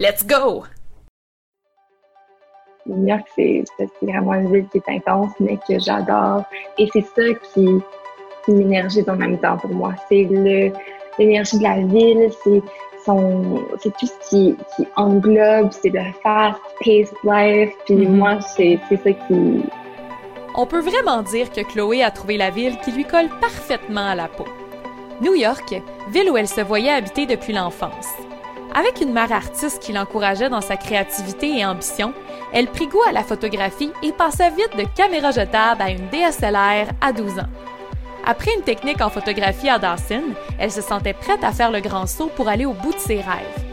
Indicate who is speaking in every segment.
Speaker 1: Let's go!
Speaker 2: New York, c'est vraiment une ville qui est intense, mais que j'adore. Et c'est ça qui, qui m'énergise en même temps pour moi. C'est l'énergie de la ville, c'est c'est tout ce qui, qui englobe, c'est le fast-paced life. Puis mm-hmm. moi, c'est ça qui...
Speaker 1: On peut vraiment dire que Chloé a trouvé la ville qui lui colle parfaitement à la peau. New York, ville où elle se voyait habiter depuis l'enfance. Avec une mère artiste qui l'encourageait dans sa créativité et ambition, elle prit goût à la photographie et passa vite de caméra jetable à une DSLR à 12 ans. Après une technique en photographie à Dawson, elle se sentait prête à faire le grand saut pour aller au bout de ses rêves.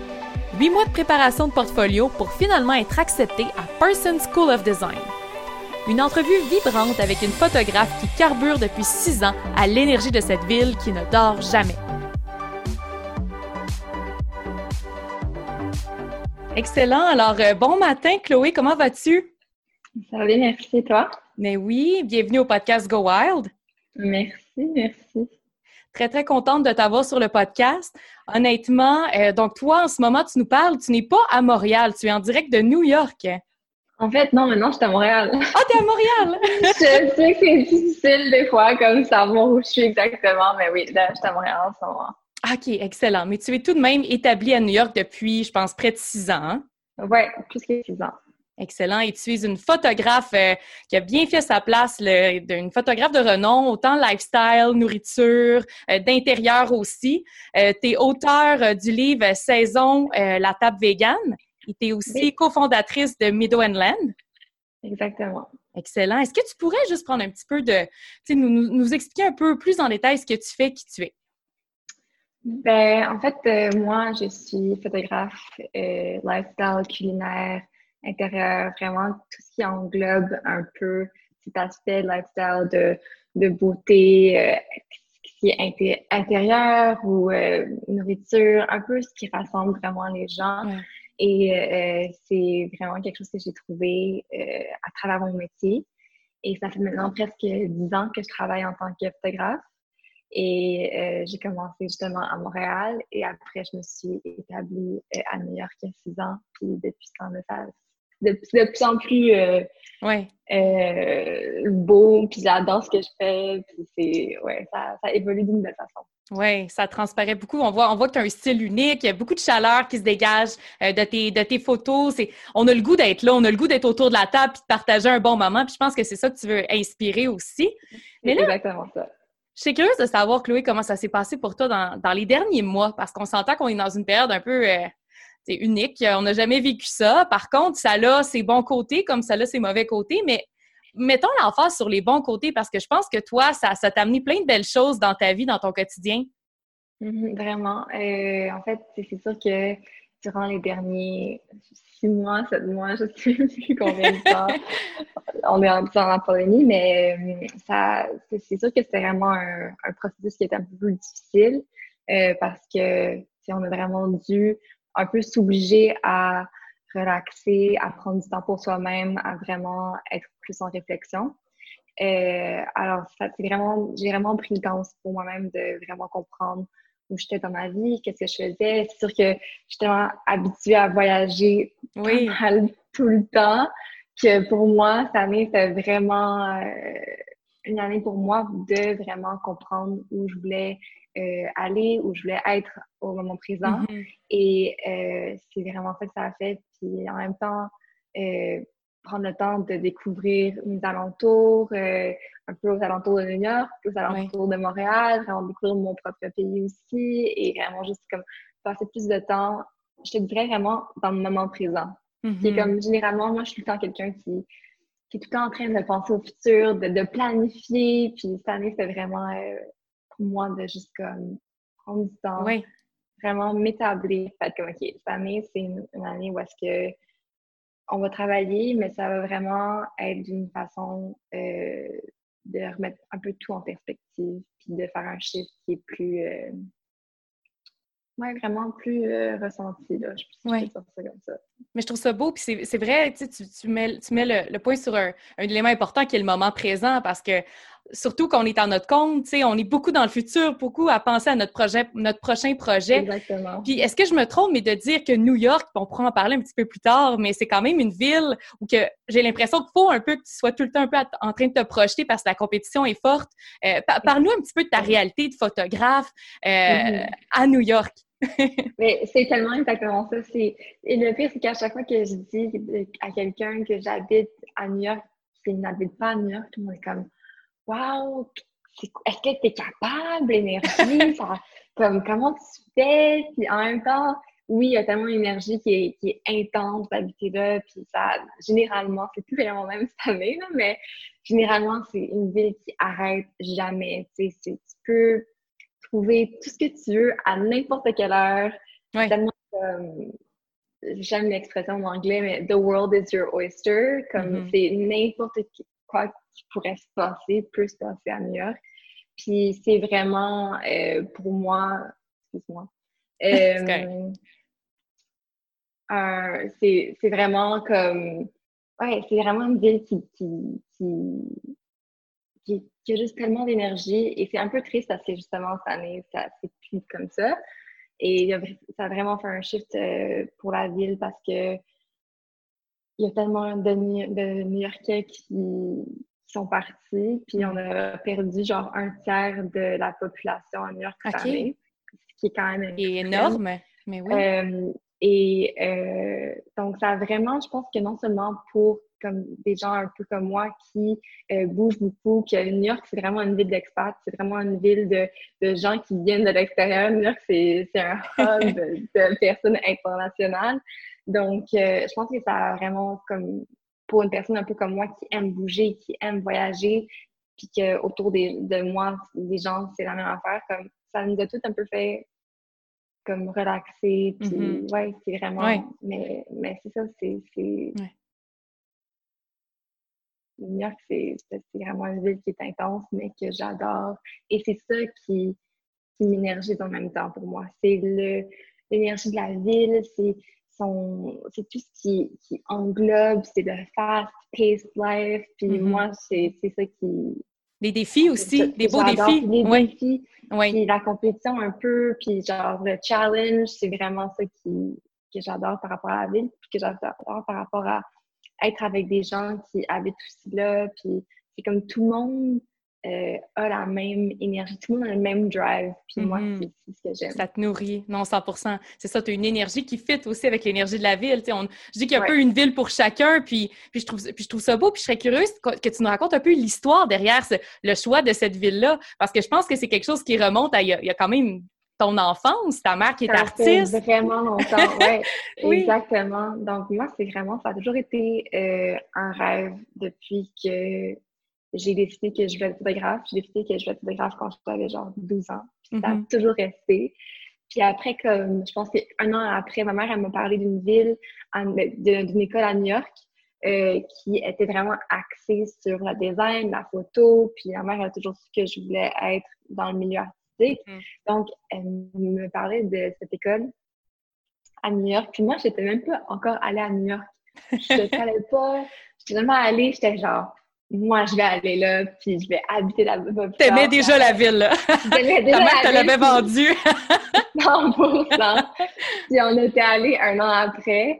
Speaker 1: Huit mois de préparation de portfolio pour finalement être acceptée à Parsons School of Design. Une entrevue vibrante avec une photographe qui carbure depuis six ans à l'énergie de cette ville qui ne dort jamais. Excellent. Alors, euh, bon matin, Chloé, comment vas-tu?
Speaker 2: Ça va bien, merci, toi?
Speaker 1: Mais oui, bienvenue au podcast Go Wild.
Speaker 2: Merci, merci.
Speaker 1: Très, très contente de t'avoir sur le podcast. Honnêtement, euh, donc toi, en ce moment, tu nous parles, tu n'es pas à Montréal, tu es en direct de New York.
Speaker 2: En fait, non, maintenant, je suis à Montréal.
Speaker 1: Ah, t'es à Montréal!
Speaker 2: je sais que c'est difficile des fois, comme savoir où je suis exactement, mais oui, là, je suis à Montréal en ce moment.
Speaker 1: OK, excellent. Mais tu es tout de même établie à New York depuis, je pense, près de six ans. Hein?
Speaker 2: Oui, plus que six ans.
Speaker 1: Excellent. Et tu es une photographe euh, qui a bien fait sa place, une photographe de renom, autant lifestyle, nourriture, euh, d'intérieur aussi. Euh, tu es auteur du livre Saison, la table vegan. Et tu es aussi cofondatrice de Meadow Land.
Speaker 2: Exactement.
Speaker 1: Excellent. Est-ce que tu pourrais juste prendre un petit peu de, nous, nous expliquer un peu plus en détail ce que tu fais, qui tu es?
Speaker 2: Ben, en fait, euh, moi, je suis photographe, euh, lifestyle, culinaire, intérieur, vraiment tout ce qui englobe un peu cet aspect lifestyle de, de beauté, euh, qui est intérieur ou euh, nourriture, un peu ce qui rassemble vraiment les gens. Et c'est vraiment quelque chose que j'ai trouvé à travers mon métier. Et ça fait maintenant presque dix ans que je travaille en tant que photographe. Et euh, j'ai commencé justement à Montréal et après, je me suis établie euh, à New York il y a six ans. Puis depuis ça, de, de plus en plus euh,
Speaker 1: ouais.
Speaker 2: euh, beau, puis j'adore ce que je fais, puis c'est, ouais, ça, ça évolue d'une belle façon.
Speaker 1: Oui, ça transparaît beaucoup. On voit, on voit que tu as un style unique, il y a beaucoup de chaleur qui se dégage de, tes, de tes photos. C'est, on a le goût d'être là, on a le goût d'être autour de la table puis de partager un bon moment. Puis je pense que c'est ça que tu veux inspirer aussi.
Speaker 2: Mais là, exactement ça.
Speaker 1: Je suis curieuse de savoir, Chloé, comment ça s'est passé pour toi dans, les derniers mois, parce qu'on s'entend qu'on est dans une période un peu euh, unique. On n'a jamais vécu ça. Par contre, ça a ses bons côtés comme ça a ses mauvais côtés, mais mettons l'emphase sur les bons côtés parce que je pense que toi, ça, t'a amené plein de belles choses dans ta vie, dans ton quotidien.
Speaker 2: Mm-hmm, vraiment. Euh, en fait, c'est sûr que durant les derniers six mois, sept mois, je ne sais plus combien de temps on est en, en Polonie, mais euh, ça, c'est sûr que c'était vraiment un, processus qui était un peu plus difficile euh, parce que on a vraiment dû un peu s'obliger à relaxer, à prendre du temps pour soi-même, à vraiment être plus en réflexion. Euh, alors, c'est vraiment, j'ai vraiment pris le temps pour moi-même de vraiment comprendre où j'étais dans ma vie, qu'est-ce que je faisais. C'est sûr que j'étais habituée à voyager
Speaker 1: oui.
Speaker 2: tout le temps, que pour moi, cette année, c'était vraiment euh, une année pour moi de vraiment comprendre où je voulais euh, aller, où je voulais être au moment présent. Mm-hmm. Et euh, c'est vraiment ça que ça a fait. Puis en même temps, prendre le temps de découvrir mes alentours, euh, un peu aux alentours de New York, aux alentours de Montréal, vraiment découvrir mon propre pays aussi et vraiment juste comme passer plus de temps, je te dirais vraiment dans le moment présent. Mm comme généralement, moi, je suis tout le temps quelqu'un qui, qui est tout le temps en train de penser au futur, de, de planifier. Puis cette année, c'est vraiment euh, pour moi de juste comme prendre du temps. vraiment m'établir. Fait comme, OK, cette année, c'est une, année où est-ce que on va travailler, mais ça va vraiment être d'une façon euh, de remettre un peu tout en perspective, puis de faire un chiffre qui est plus, euh, ouais, vraiment plus euh, ressenti. Là. Je peux dire ça comme ça.
Speaker 1: Mais je trouve ça beau, puis c'est vrai, tu, tu mets, tu mets le, le point sur un, un, élément important qui est le moment présent, parce que surtout quand on est en notre compte, tu sais, on est beaucoup dans le futur, beaucoup à penser à notre projet, notre prochain projet.
Speaker 2: Exactement.
Speaker 1: Puis est-ce que je me trompe, mais de dire que New York, on pourra en parler un petit peu plus tard, mais c'est quand même une ville où que j'ai l'impression qu'il faut un peu que tu sois tout le temps un peu en train de te projeter parce que la compétition est forte. Euh, Parle-nous un petit peu de ta réalité de photographe euh, mm-hmm. à New York.
Speaker 2: mais c'est tellement exactement ça. Et le pire, c'est qu'à chaque fois que je dis à quelqu'un que j'habite à New York, qu'il n'habite pas à New York, tout le monde est comme Wow! Est-ce que tu es capable, l'énergie? comme, comment tu fais? Puis en même temps, oui, il y a tellement d'énergie qui est, qui est intense d'habiter là. Puis ça, généralement, c'est plus vraiment même cette année, là, mais généralement, c'est une ville qui arrête jamais. Tu sais, tu peux trouver tout ce que tu veux à n'importe quelle heure.
Speaker 1: Ouais.
Speaker 2: Tellement j'aime l'expression en anglais, mais the world is your oyster. Comme mm-hmm. c'est n'importe quoi qui pourrait se passer peut se passer à New York. Puis c'est vraiment, euh, pour moi, excuse-moi, euh, c'est vraiment comme, ouais, c'est vraiment une ville qui, qui, qui, qui, a juste tellement d'énergie et c'est un peu triste parce que justement cette année, ça c'est plus comme ça. Et ça a vraiment fait un shift euh, pour la ville parce que il y a tellement de, de New-Yorkais qui, sont partis, puis on a perdu genre un tiers de la population à New York cette année, ce qui est quand même
Speaker 1: énorme, mais oui.
Speaker 2: Euh, et euh, donc, ça a vraiment, je pense que non seulement pour comme des gens un peu comme moi qui euh, bougent beaucoup, que New York, c'est vraiment une ville d'expats, c'est vraiment une ville de, de, gens qui viennent de l'extérieur. New York, c'est un hub de personnes internationales. Donc, je pense que ça a vraiment comme pour une personne un peu comme moi qui aime bouger, qui aime voyager, puis qu'autour de moi, des gens, c'est la même affaire, comme ça nous a tout un peu fait comme relaxer, puis mm-hmm. ouais, c'est vraiment... Mais, mais c'est ça, c'est... Ouais. New York, c'est vraiment une ville qui est intense, mais que j'adore. Et c'est ça qui, qui m'énergise en même temps pour moi. C'est l'énergie de la ville, c'est c'est tout ce qui, qui englobe, c'est le fast-paced life. Puis mm-hmm. moi, c'est ça qui.
Speaker 1: Les défis aussi, des beaux défis.
Speaker 2: Les défis. Oui. Puis la compétition un peu, puis genre le challenge, c'est vraiment ça qui, que j'adore par rapport à la ville, puis que j'adore par rapport à être avec des gens qui habitent aussi là. Puis c'est comme tout le monde euh, a la même énergie, tout le monde a le même drive. Puis moi, mm-hmm. c'est ce que j'aime.
Speaker 1: Ça te nourrit, non, 100% C'est ça, tu as une énergie qui fit aussi avec l'énergie de la ville. On, je dis qu'il y a un peu une ville pour chacun, puis, puis, je trouve, puis je trouve ça beau, puis je serais curieuse que, tu nous racontes un peu l'histoire derrière le choix de cette ville-là, parce que je pense que c'est quelque chose qui remonte à il y a, quand même ton enfance, ta mère qui est
Speaker 2: ça
Speaker 1: artiste.
Speaker 2: Fait vraiment longtemps, ouais, oui. Exactement. Donc, moi, c'est vraiment, ça a toujours été euh, un rêve depuis que j'ai décidé que je voulais être photographe. J'ai décidé que je voulais être photographe quand j'avais genre 12 ans. Ça a mm-hmm. toujours resté. Puis après, comme je pense qu'un an après, ma mère, elle m'a parlé d'une ville, d'une école à New York, euh, qui était vraiment axée sur le design, la photo. Puis ma mère, a toujours su que je voulais être dans le milieu artistique. Mm. Donc, elle me parlait de cette école à New York. Puis moi, j'étais même pas encore allée à New York. Je ne savais pas. J'étais vraiment allée, j'étais genre, moi, je vais aller là, puis je vais habiter là-bas.
Speaker 1: T'aimais déjà la ville, là.
Speaker 2: T'aimais déjà
Speaker 1: Ta mère te l'avait vendue.
Speaker 2: 100%. puis on était allé un an après.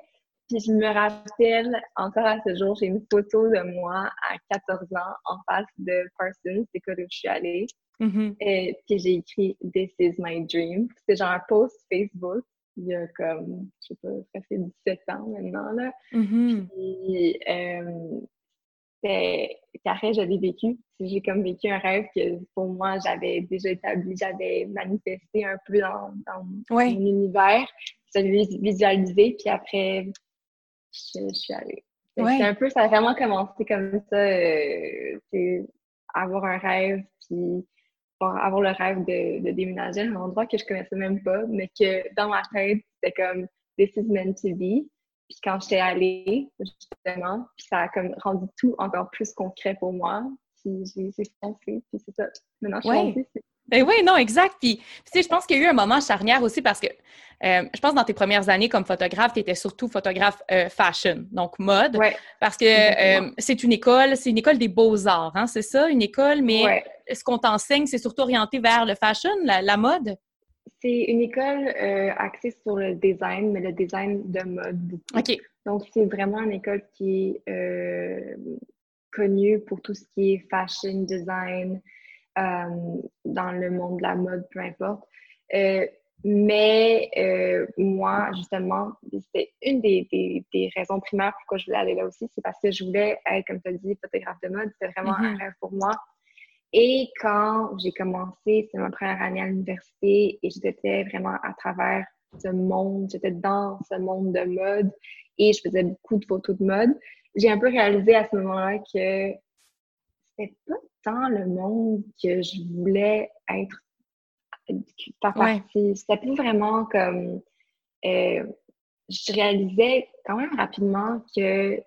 Speaker 2: Puis je me rappelle, encore à ce jour, j'ai une photo de moi à 14 ans en face de Parsons, c'est là où je suis allée.
Speaker 1: Mm-hmm.
Speaker 2: Et puis j'ai écrit « This is my dream ». C'était genre un post Facebook il y a comme, je sais pas, ça fait 17 ans maintenant, là.
Speaker 1: Mm-hmm.
Speaker 2: Puis, euh, c'est après j'avais vécu. J'ai comme vécu un rêve que pour moi, j'avais déjà établi, j'avais manifesté un peu dans, mon univers. J'avais visualisé, puis après, je, suis allée. C'est un peu, ça a vraiment commencé comme ça, euh, avoir un rêve, puis avoir le rêve de, de, déménager à un endroit que je connaissais même pas, mais que dans ma tête, c'était comme This is meant to be. Puis quand j'étais allée, justement, puis ça a comme rendu tout encore plus concret pour moi. Puis j'ai foncé, puis c'est ça. Maintenant, je suis
Speaker 1: ouais. Ben oui, non, exact. Puis, tu sais, je pense qu'il y a eu un moment charnière aussi parce que euh, je pense dans tes premières années comme photographe, tu étais surtout photographe euh, fashion, donc mode.
Speaker 2: Ouais.
Speaker 1: Parce que euh, c'est une école, c'est une école des beaux-arts, hein, c'est ça, une école, mais
Speaker 2: ouais.
Speaker 1: ce qu'on t'enseigne, c'est surtout orienté vers le fashion, la, la mode?
Speaker 2: C'est une école axée sur le design, mais le design de mode beaucoup.
Speaker 1: OK.
Speaker 2: Donc, c'est vraiment une école qui est connue pour tout ce qui est fashion design, dans le monde de la mode, peu importe. Euh, mais euh, moi, justement, c'était une des, des, des, raisons primaires pourquoi je voulais aller là aussi, c'est parce que je voulais être, comme tu as dit, photographe de mode. C'était vraiment un rêve pour moi. Et quand j'ai commencé, c'est ma première année à l'université et j'étais vraiment à travers ce monde, j'étais dans ce monde de mode et je faisais beaucoup de photos de mode. J'ai un peu réalisé à ce moment-là que c'était pas tant le monde que je voulais être ta partie. C'était plus vraiment comme euh, je réalisais quand même rapidement que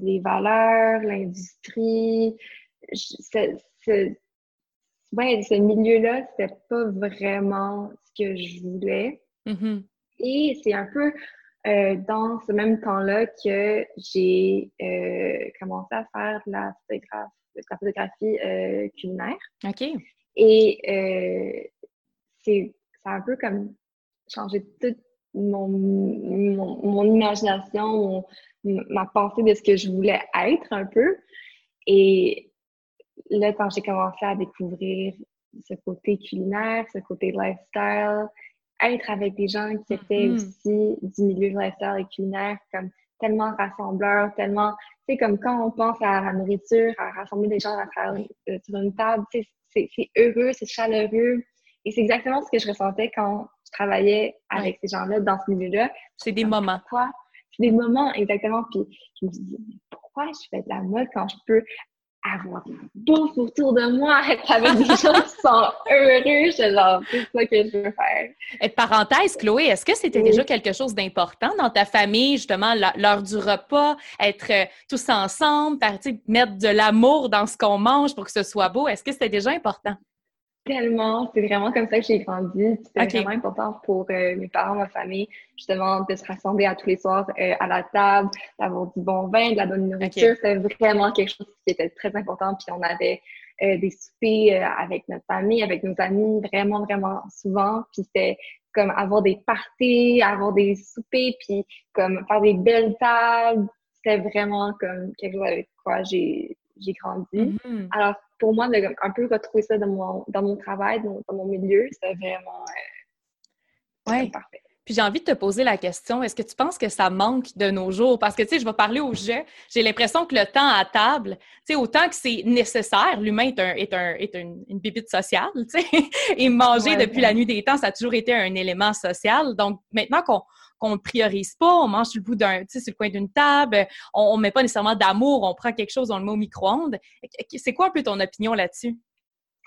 Speaker 2: les valeurs, l'industrie, ce, ce, ouais, ce milieu-là, c'était pas vraiment ce que je voulais.
Speaker 1: Mm-hmm.
Speaker 2: Et c'est un peu euh, dans ce même temps-là que j'ai euh, commencé à faire de la photographie la photographie euh, culinaire.
Speaker 1: OK.
Speaker 2: Et euh, c'est ça a un peu comme changé toute mon, mon, mon imagination, ma pensée de ce que je voulais être un peu. Et là, quand j'ai commencé à découvrir ce côté culinaire, ce côté lifestyle, être avec des gens qui étaient
Speaker 1: Mhm.
Speaker 2: aussi du milieu lifestyle et culinaire, comme tellement rassembleur, tellement, sais, comme quand on pense à la nourriture, à rassembler des gens à travers, euh, sur une table, tu sais, c'est c'est heureux, c'est chaleureux. Et c'est exactement ce que je ressentais quand je travaillais avec ces gens-là dans ce milieu-là.
Speaker 1: C'est des moments.
Speaker 2: Pourquoi? C'est des moments, exactement. Puis je me dis, mais pourquoi je fais de la mode quand je peux avoir bouffe autour de moi, être avec des gens qui sont heureux? C'est genre, c'est ça que je veux faire.
Speaker 1: Et parenthèse, Chloé, est-ce que c'était
Speaker 2: Oui.
Speaker 1: déjà quelque chose d'important dans ta famille, justement, l'heure du repas, être euh, tous ensemble, par- mettre de l'amour dans ce qu'on mange pour que ce soit beau? Est-ce que c'était déjà important?
Speaker 2: Tellement, c'est vraiment comme ça que j'ai grandi. C'était
Speaker 1: Ok.
Speaker 2: vraiment important pour euh, mes parents, ma famille, justement, de se rassembler à tous les soirs euh, à la table, d'avoir du bon vin, de la bonne nourriture. C'était vraiment quelque chose qui était très important. Puis on avait euh, des soupers avec notre famille, avec nos amis, vraiment, vraiment souvent. Puis c'était comme avoir des parties, avoir des soupers, puis comme faire des belles tables. C'était vraiment comme quelque chose avec quoi j'ai j'ai grandi.
Speaker 1: Mhm.
Speaker 2: Alors, pour moi, de un peu retrouver ça dans mon, dans mon travail, dans, dans mon milieu, c'était vraiment euh,
Speaker 1: Ouais.
Speaker 2: parfait.
Speaker 1: Puis j'ai envie de te poser la question, est-ce que tu penses que ça manque de nos jours? Parce que, tu sais, je vais parler au jeu. J'ai l'impression que le temps à table, tu sais, autant que c'est nécessaire, l'humain est, un, est, un, est une, une bibite sociale, tu sais, et manger
Speaker 2: Ouais,
Speaker 1: depuis
Speaker 2: ouais.
Speaker 1: la nuit des temps, ça a toujours été un élément social. Donc, maintenant qu'on qu'on ne priorise pas, on mange sur le bout d'un, tu sais, sur le coin d'une table, on ne met pas nécessairement d'amour, on prend quelque chose, on le met au micro-ondes. C'est quoi un peu ton opinion là-dessus?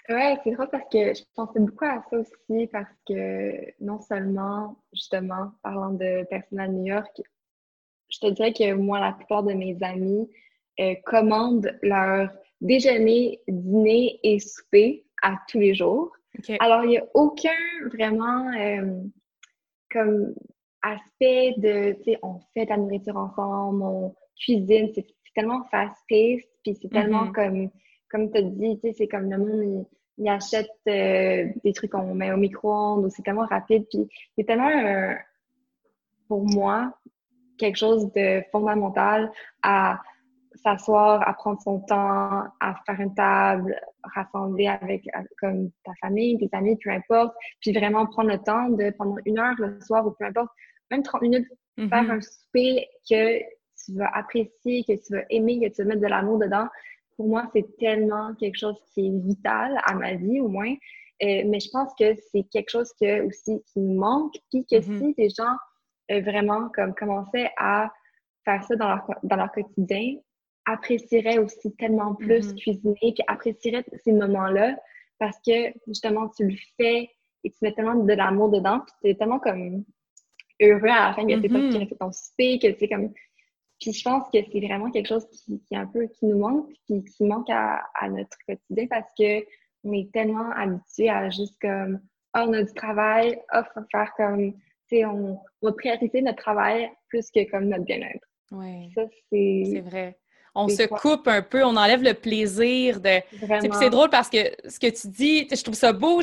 Speaker 2: Ouais, c'est drôle parce que je pensais beaucoup à ça aussi parce que non seulement, justement, parlant de personnes à New York, je te dirais que moi, la plupart de mes amis euh, commandent leur déjeuner, dîner et souper à tous les jours. Alors, il n'y a aucun vraiment euh, comme aspect de, tu sais, on fait de la nourriture ensemble, on cuisine, c'est tellement fast-paced, puis c'est tellement
Speaker 1: Mhm.
Speaker 2: comme, comme tu as dit, tu sais, c'est comme le monde, il, il achète euh, des trucs qu'on met au micro-ondes, c'est tellement rapide, puis c'est tellement, un- pour moi, quelque chose de fondamental à s'asseoir, à prendre son temps, à faire une table, rassembler avec, avec- comme ta famille, tes amis, peu importe, puis vraiment prendre le temps de, pendant une heure le soir ou peu importe, même 30 minutes,
Speaker 1: Mhm.
Speaker 2: faire un souper que tu vas apprécier, que tu vas aimer, que tu vas mettre de l'amour dedans. Pour moi, c'est tellement quelque chose qui est vital à ma vie, au moins. Euh, mais je pense que c'est quelque chose que, aussi qui manque, puis que
Speaker 1: Mhm.
Speaker 2: si les gens euh, vraiment comme commençaient à faire ça dans leur, dans leur quotidien, apprécieraient aussi tellement plus
Speaker 1: Mhm.
Speaker 2: cuisiner, puis apprécieraient ces moments-là, parce que justement, tu le fais et tu mets tellement de l'amour dedans, puis tu es tellement comme heureux à la fin que c'est pas qui a fait ton souper, que c'est comme. Puis je pense que c'est vraiment quelque chose qui, qui, un peu qui nous manque, puis qui manque à, à notre quotidien parce que on est tellement habitué à juste comme oh, on a du travail, oh, faut faire comme tu sais, on, on va prioriser notre travail plus que comme notre bien-être.
Speaker 1: Oui.
Speaker 2: Ça, c'est.
Speaker 1: C'est vrai on se coupe un peu, on enlève le plaisir de. C'est drôle parce que ce que tu dis, je trouve ça beau.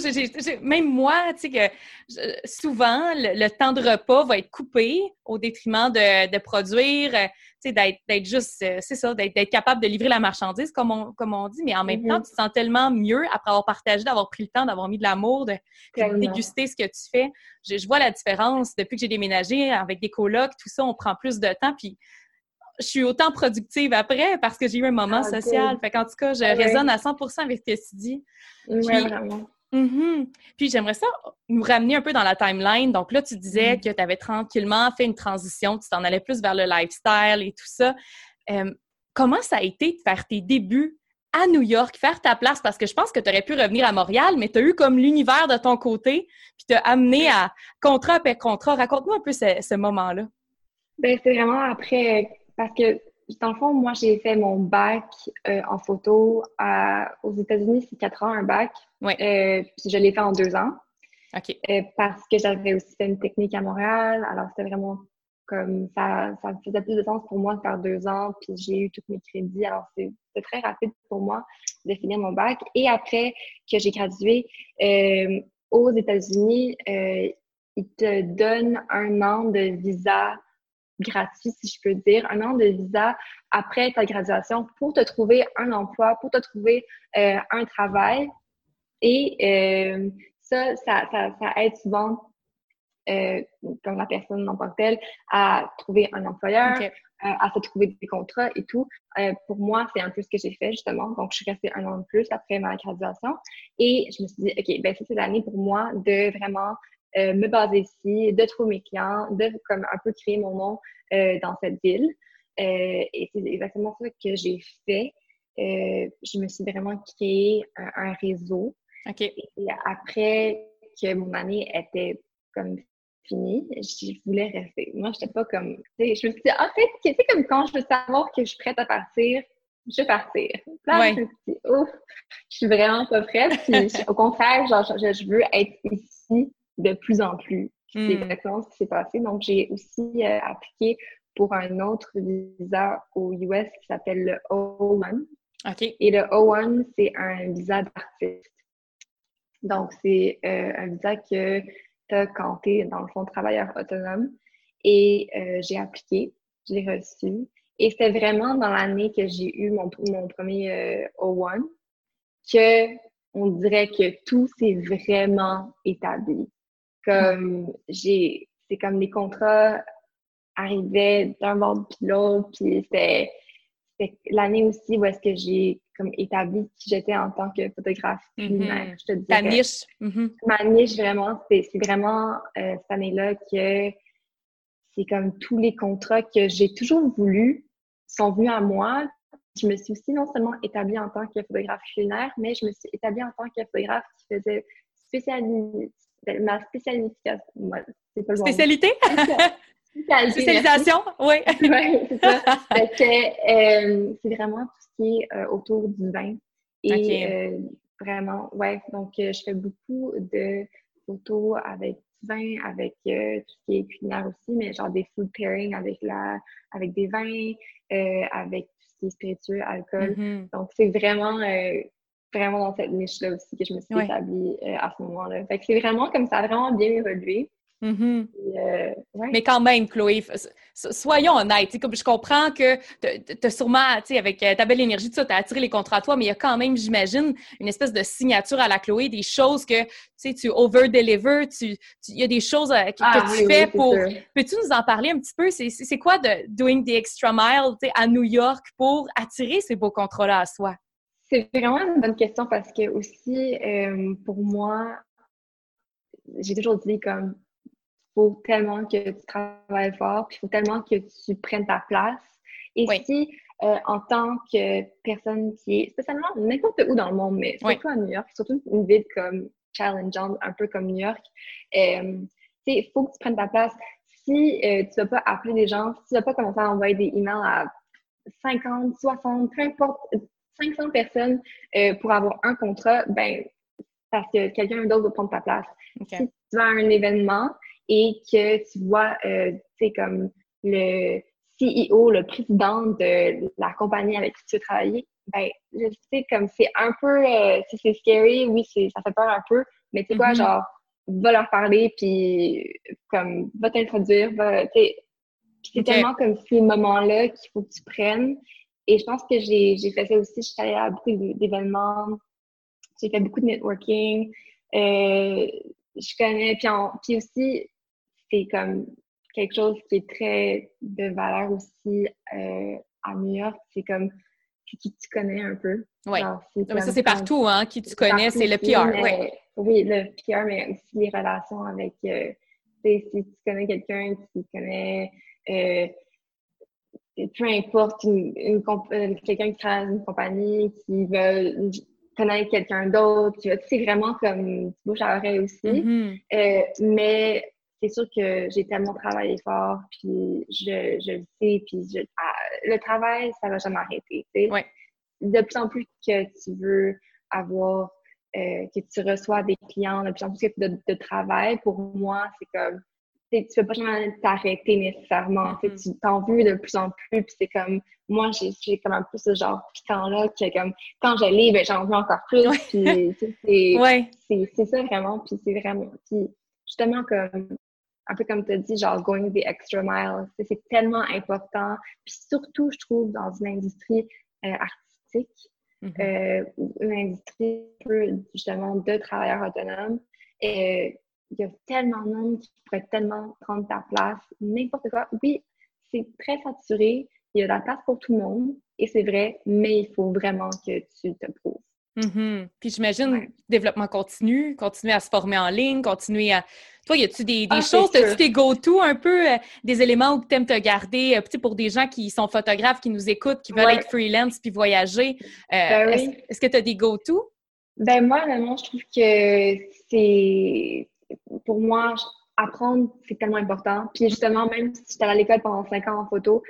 Speaker 1: même moi, tu sais, que souvent, le, temps de repas va être coupé au détriment de, produire, euh, tu sais, d'être juste, euh, c'est ça, d'être capable de livrer la marchandise, comme on, comme on dit, mais en même mm-hmm. temps, tu te sens tellement mieux après avoir partagé, d'avoir pris le temps, d'avoir mis de l'amour, de, déguster ce que tu fais. Je, je vois la différence depuis que j'ai déménagé avec des colocs, tout ça, on prend plus de temps, puis je suis autant productive après parce que j'ai eu un moment ah, social. Fait qu'en tout cas, je résonne à 100% avec ce que tu dis.
Speaker 2: Oui, vraiment.
Speaker 1: Mm-hmm. Puis j'aimerais ça nous ramener un peu dans la timeline. Donc là, tu disais mm-hmm. que tu avais tranquillement fait une transition, tu t'en allais plus vers le lifestyle et tout ça. Euh, comment ça a été de faire tes débuts à New York, faire ta place? Parce que je pense que tu aurais pu revenir à Montréal, mais tu as eu comme l'univers de ton côté, puis t'as amené à contrat après contrat. Raconte-nous un peu ce, ce moment-là.
Speaker 2: Ben, c'est vraiment après parce que, dans le fond, moi, j'ai fait mon bac euh, en photo aux États-Unis, c'est quatre ans, un bac.
Speaker 1: Oui.
Speaker 2: Euh, puis je l'ai fait en deux ans.
Speaker 1: OK.
Speaker 2: Euh, parce que j'avais aussi fait une technique à Montréal. Alors, c'était vraiment comme ça, ça faisait plus de sens pour moi de faire deux ans. Puis j'ai eu tous mes crédits. Alors, c'était très rapide pour moi de finir mon bac. Et après que j'ai gradué aux États-Unis, ils te donnent un an de visa gratuit, si je peux dire, un an de visa après ta graduation pour te trouver un emploi, pour te trouver euh, un travail. Et euh, ça, ça, ça, aide souvent, euh, comme la personne en tant que telle, à trouver un employeur, à se trouver des contrats et tout. pour moi, c'est un peu ce que j'ai fait, justement. Donc, je suis restée un an de plus après ma graduation. Et je me suis dit, OK, ben ça, c'est l'année pour moi de vraiment euh, me baser ici, de trouver mes clients, de comme un peu créer mon nom euh, dans cette ville. Euh, et c'est exactement ça que j'ai fait. je me suis vraiment créé un, réseau.
Speaker 1: Et
Speaker 2: après que mon année était comme finie, je voulais rester. Moi, je n'étais pas comme. Je me suis dit, en fait, c'est comme quand je veux savoir que je suis prête à partir, je vais partir. Là, je me suis dit, ouf, je suis vraiment pas prête. au contraire, genre, je veux être ici de plus en plus. C'est hmm. exactement ce qui s'est passé. Donc, j'ai aussi euh, appliqué pour un autre visa aux US qui s'appelle le O1. Et le O1, c'est un visa d'artiste. Donc, c'est euh, un visa que tu as quand tu es, dans le fond, travailleur autonome. Et euh, j'ai appliqué, je l'ai reçu. Et c'est vraiment dans l'année que j'ai eu mon, mon premier O1 que on dirait que tout s'est vraiment établi. Comme j'ai, c'est comme les contrats arrivaient d'un bord puis l'autre, puis c'était, l'année aussi où est-ce que j'ai comme établi qui j'étais en tant que photographe
Speaker 1: mm je te. Ta niche. Mm-hmm.
Speaker 2: Ma niche, vraiment, c'est, vraiment euh, cette année-là que c'est comme tous les contrats que j'ai toujours voulu sont venus à moi. Je me suis aussi non seulement établie en tant que photographe culinaire, mais je me suis établie en tant que photographe qui faisait spécialité ben, ma spécialité, c'est pas le
Speaker 1: Spécialité? Spécialisation, oui.
Speaker 2: oui, c'est ça. Euh, c'est vraiment tout ce qui est euh, autour du vin. Et euh, vraiment, ouais, donc je fais beaucoup de photos avec du vin, avec tout ce qui est culinaire aussi, mais genre des food pairing avec la avec des vins, avec tout ce qui est spiritueux, alcool. Mm-hmm. Donc c'est vraiment vraiment dans cette niche-là aussi que je me suis établie euh, à ce moment-là. Fait que c'est vraiment comme ça a vraiment bien évolué.
Speaker 1: Mm-hmm. Euh, mais quand même, Chloé, soyons honnêtes. Comme je comprends que tu as sûrement, avec euh, ta belle énergie, tu as attiré les contrats à toi, mais il y a quand même, j'imagine, une espèce de signature à la Chloé, des choses que tu over-deliver, il y a des choses que, ah tu fais pour. Peux-tu nous en parler un petit peu? C'est quoi de doing the extra mile à New York pour attirer ces beaux contrats-là à soi?
Speaker 2: C'est vraiment une bonne question parce que aussi, euh, pour moi, j'ai toujours dit comme faut tellement que tu travailles fort, puis il faut tellement que tu prennes ta place. Et si euh, en tant que personne qui est spécialement n'importe où dans le monde, mais surtout à New York, surtout une ville comme challengeante, un peu comme New York, euh, il faut que tu prennes ta place. Si euh, tu ne vas pas appeler des gens, si tu ne vas pas commencer à envoyer des emails à 50, 60, peu importe, 500 personnes euh, pour avoir un contrat, ben parce que quelqu'un d'autre va prendre ta place. Si tu vas à un événement et que tu vois, euh, tu sais, comme le CEO, le président de la compagnie avec qui tu veux travailler, ben, je sais, comme c'est un peu, euh, c'est scary, oui, ça fait peur un peu, mais tu sais quoi, mm-hmm. genre, va leur parler, puis comme, va t'introduire, va, tu sais, c'est tellement comme ces moments-là qu'il faut que tu prennes. Et je pense que j'ai fait ça aussi. Je suis allée à beaucoup d'événements. J'ai fait beaucoup de networking. Euh, je connais. Puis, puis aussi, c'est comme quelque chose qui est très de valeur aussi euh, à New York. C'est comme qui tu connais un peu.
Speaker 1: Oui. Mais ça, c'est partout, hein? Qui tu connais, c'est le PR.
Speaker 2: Oui, le PR, mais aussi les relations avec. Euh, si tu connais quelqu'un qui connaît. Euh, peu importe, une, euh, quelqu'un qui travaille dans une compagnie, qui veut connaître quelqu'un d'autre, c'est vraiment comme bouche à oreille aussi. Mm-hmm. euh, mais c'est sûr que j'ai tellement travaillé fort, puis je, je le sais, puis je, ah, le travail, ça va jamais arrêter. Ouais. De plus en plus que tu veux avoir, euh, que tu reçois des clients, de plus en plus que de, de travail, pour moi, c'est comme tu peux pas jamais t'arrêter nécessairement. Tu t'en veux de plus en plus, puis c'est comme, moi, j'ai comme un peu ce genre piquant-là, que comme, quand je lis, ben, j'en veux encore plus, puis c'est ça vraiment, puis c'est vraiment, puis justement, comme, un peu comme tu as dit, genre, going the extra mile, c'est tellement important, puis surtout, je trouve, dans une industrie euh, artistique, mm-hmm. euh, une industrie, justement, de travailleurs autonomes, et il y a tellement de monde qui pourrait tellement prendre ta place, n'importe quoi. Oui, c'est très saturé, il y a de la place pour tout le monde, et c'est vrai, mais il faut vraiment que tu te prouves.
Speaker 1: Mm-hmm. Puis j'imagine, développement continu, continuer à se former en ligne, continuer à. Toi, y a-tu des, des ah, choses, as-tu des go-to un peu, euh, des éléments où tu aimes te garder, euh, pour des gens qui sont photographes, qui nous écoutent, qui veulent être freelance puis voyager? Euh, ben est-ce, que tu as des go-to?
Speaker 2: Ben moi, vraiment, je trouve que c'est pour moi, apprendre, c'est tellement important. Puis justement, même si j'étais à l'école pendant cinq ans en photo,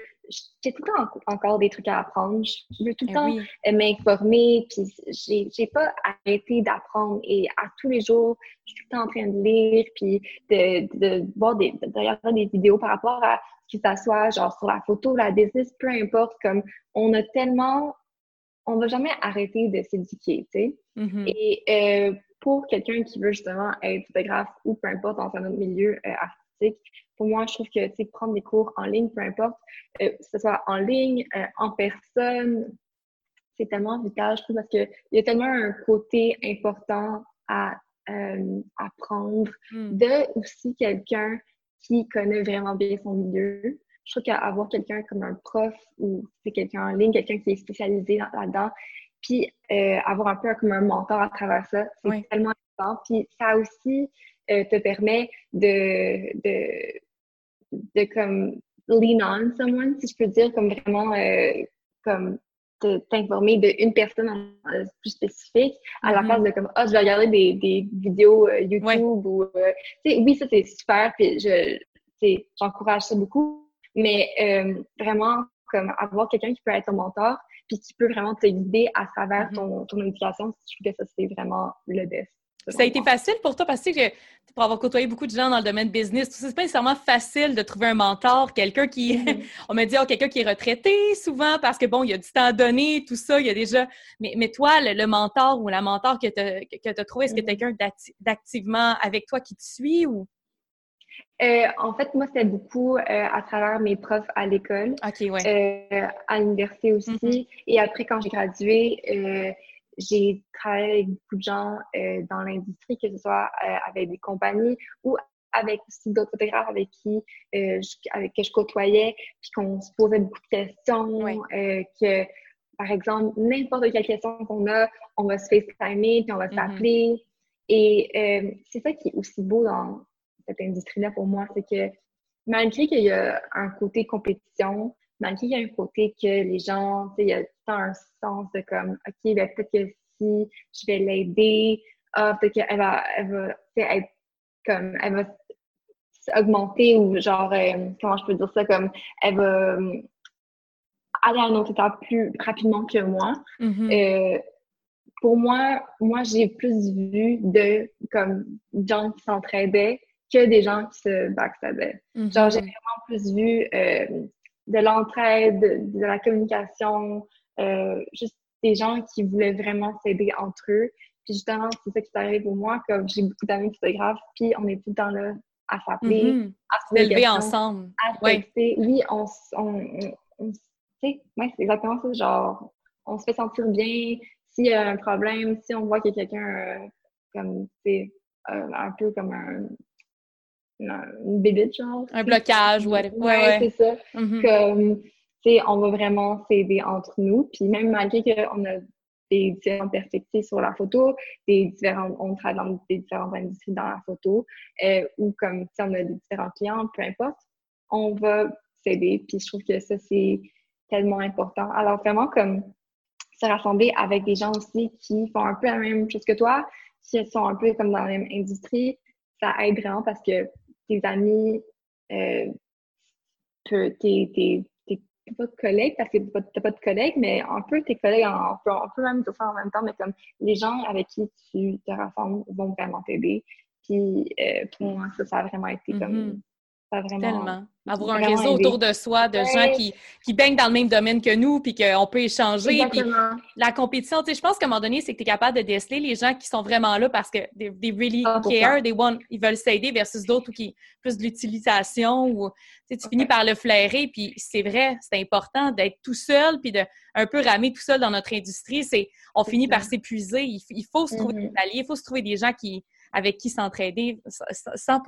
Speaker 2: j'ai tout le temps encore des trucs à apprendre. Je veux tout le eh temps euh, m'informer, puis j'ai pas arrêté d'apprendre. Et à tous les jours, je suis tout le temps en train de lire, puis de, de, voir des, de des vidéos par rapport à ce que ça soit, genre sur la photo, la business, peu importe, comme on a tellement, on va jamais arrêter de s'éduquer, tu sais. Mm-hmm. Et euh, pour quelqu'un qui veut justement être photographe ou peu importe dans un autre milieu euh, artistique, pour moi, je trouve que tu prendre des cours en ligne, peu importe, euh, que ce soit en ligne, euh, en personne, c'est tellement vital, je trouve, parce qu'il y a tellement un côté important à apprendre hmm. de aussi quelqu'un qui connaît vraiment bien son milieu. Je trouve qu'avoir quelqu'un comme un prof ou quelqu'un en ligne, quelqu'un qui est spécialisé là-dedans, puis euh, avoir un peu comme un mentor à travers ça, c'est tellement important. Puis ça aussi euh, te permet de, de, de comme lean on someone, si je peux dire, comme vraiment euh, comme t'informer d'une personne plus spécifique à la place mm-hmm. de comme ah oh, je vais regarder des, des vidéos YouTube ou oui ça c'est super puis je j'encourage ça beaucoup mais vraiment comme avoir quelqu'un qui peut être ton mentor puis qui peut vraiment te guider à travers mm-hmm. ton, ton éducation, je trouve que ça, c'est vraiment le best.
Speaker 1: Ça a été facile pour toi parce que pour avoir côtoyé beaucoup de gens dans le domaine business, c'est pas nécessairement facile de trouver un mentor, quelqu'un qui, mm-hmm. on me dit, oh, quelqu'un qui est retraité souvent parce que bon, il y a du temps à donner, tout ça, il y a déjà, mais, mais toi, le, mentor ou la mentor que tu as, trouvé, est-ce que mm-hmm. quelqu'un d'activement avec toi qui te suit ou?
Speaker 2: Euh, en fait, moi, c'était beaucoup euh, à travers mes profs à l'école, euh, à l'université aussi. Mm-hmm. Et après, quand j'ai gradué, j'ai travaillé avec beaucoup de gens dans l'industrie, que ce soit avec des compagnies ou avec aussi d'autres photographes avec qui je, avec que je côtoyais, puis qu'on se posait beaucoup de questions, que par exemple, n'importe quelle question qu'on a, on va se FaceTimer, puis on va mm-hmm. s'appeler. Et c'est ça qui est aussi beau dans, cette industrie-là pour moi, c'est que malgré qu'il y a un côté compétition, malgré qu'il y a un côté que les gens, tu sais, il y a tout un sens de comme, OK, ben peut-être que si je vais l'aider, ah, peut-être qu'elle va, elle va être comme, elle va augmenter ou genre, euh, comment je peux dire ça, comme, elle va euh, aller à un autre étape plus rapidement que moi. Mm-hmm. Euh, pour moi, moi, j'ai plus vu de, comme, gens qui s'entraidaient que des gens qui se backstabbaient. Mm-hmm. Genre, j'ai vraiment plus vu de l'entraide, de, la communication, juste des gens qui voulaient vraiment s'aider entre eux. Puis justement, c'est ça qui arrivé pour moi, comme j'ai beaucoup d'amis photographes, puis on est tout le temps là à s'appeler,
Speaker 1: mm-hmm. à se lever ensemble.
Speaker 2: À Oui, on, on, on, ouais, c'est exactement ça, genre, on se fait sentir bien. S'il y a un problème, si on voit qu'il y a quelqu'un euh, comme, c'est euh, un peu comme un, une, bébite, genre.
Speaker 1: Un blocage, ouais.
Speaker 2: Ouais, ouais. c'est ça. Mm-hmm. Comme, on va vraiment s'aider entre nous. Puis même malgré qu'on a des différentes perspectives sur la photo, des différentes, on travaille dans des différentes industries dans la photo, euh, ou comme si on a des différents clients, peu importe, on va s'aider. Puis je trouve que ça, c'est tellement important. Alors vraiment, comme se rassembler avec des gens aussi qui font un peu la même chose que toi, qui sont un peu comme dans la même industrie, ça aide vraiment parce que tes amis, euh, tes, pas de collègues parce que t'as pas de collègues, mais un peu tes collègues, on peut, même dire ça en même temps, mais comme les gens avec qui tu te rassembles vont vraiment t'aider. Puis euh, pour moi, ça, ça a vraiment été comme mm-hmm.
Speaker 1: Tellement. Avoir un réseau autour de soi de gens qui, qui baignent dans le même domaine que nous, puis qu'on peut échanger. Puis la compétition, tu sais, je pense qu'à un moment donné, c'est que tu es capable de déceler les gens qui sont vraiment là parce que they, really ah, care, they want, ils veulent s'aider versus d'autres qui plus de l'utilisation ou tu, tu finis par le flairer. Puis c'est vrai, c'est important d'être tout seul puis de un peu ramer tout seul dans notre industrie. C'est on finit par s'épuiser. Il, faut se trouver mm-hmm. des alliés, il faut se trouver des gens qui avec qui s'entraider 100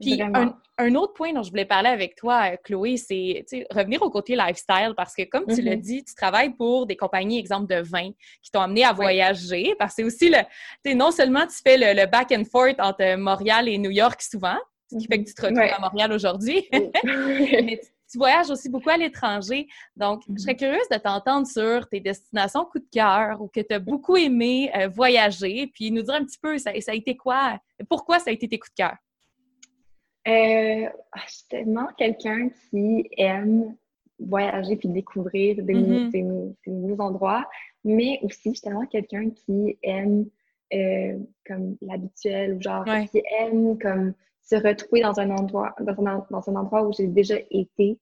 Speaker 1: Puis un, autre point dont je voulais parler avec toi, euh, Chloé, c'est revenir au côté lifestyle parce que comme tu l'as mm-hmm. dit, tu travailles pour des compagnies, exemple de vin, qui t'ont amené à voyager parce que c'est aussi le, non seulement tu fais le, back and forth entre Montréal et New York souvent, ce qui fait que tu te retrouves à Montréal aujourd'hui, mais tu voyages aussi beaucoup à l'étranger. Donc, je serais mm-hmm. curieuse de t'entendre sur tes destinations coup de cœur ou que tu as beaucoup aimé euh, voyager, puis nous dire un petit peu, ça, ça, a été quoi, pourquoi ça a été tes coups de cœur?
Speaker 2: Euh, ah, je suis tellement quelqu'un qui aime voyager puis découvrir des, mm-hmm. nouveaux endroits, mais aussi je suis tellement quelqu'un qui aime euh, comme l'habituel ou genre qui aime comme se retrouver dans un endroit, dans un, dans un endroit où j'ai déjà été.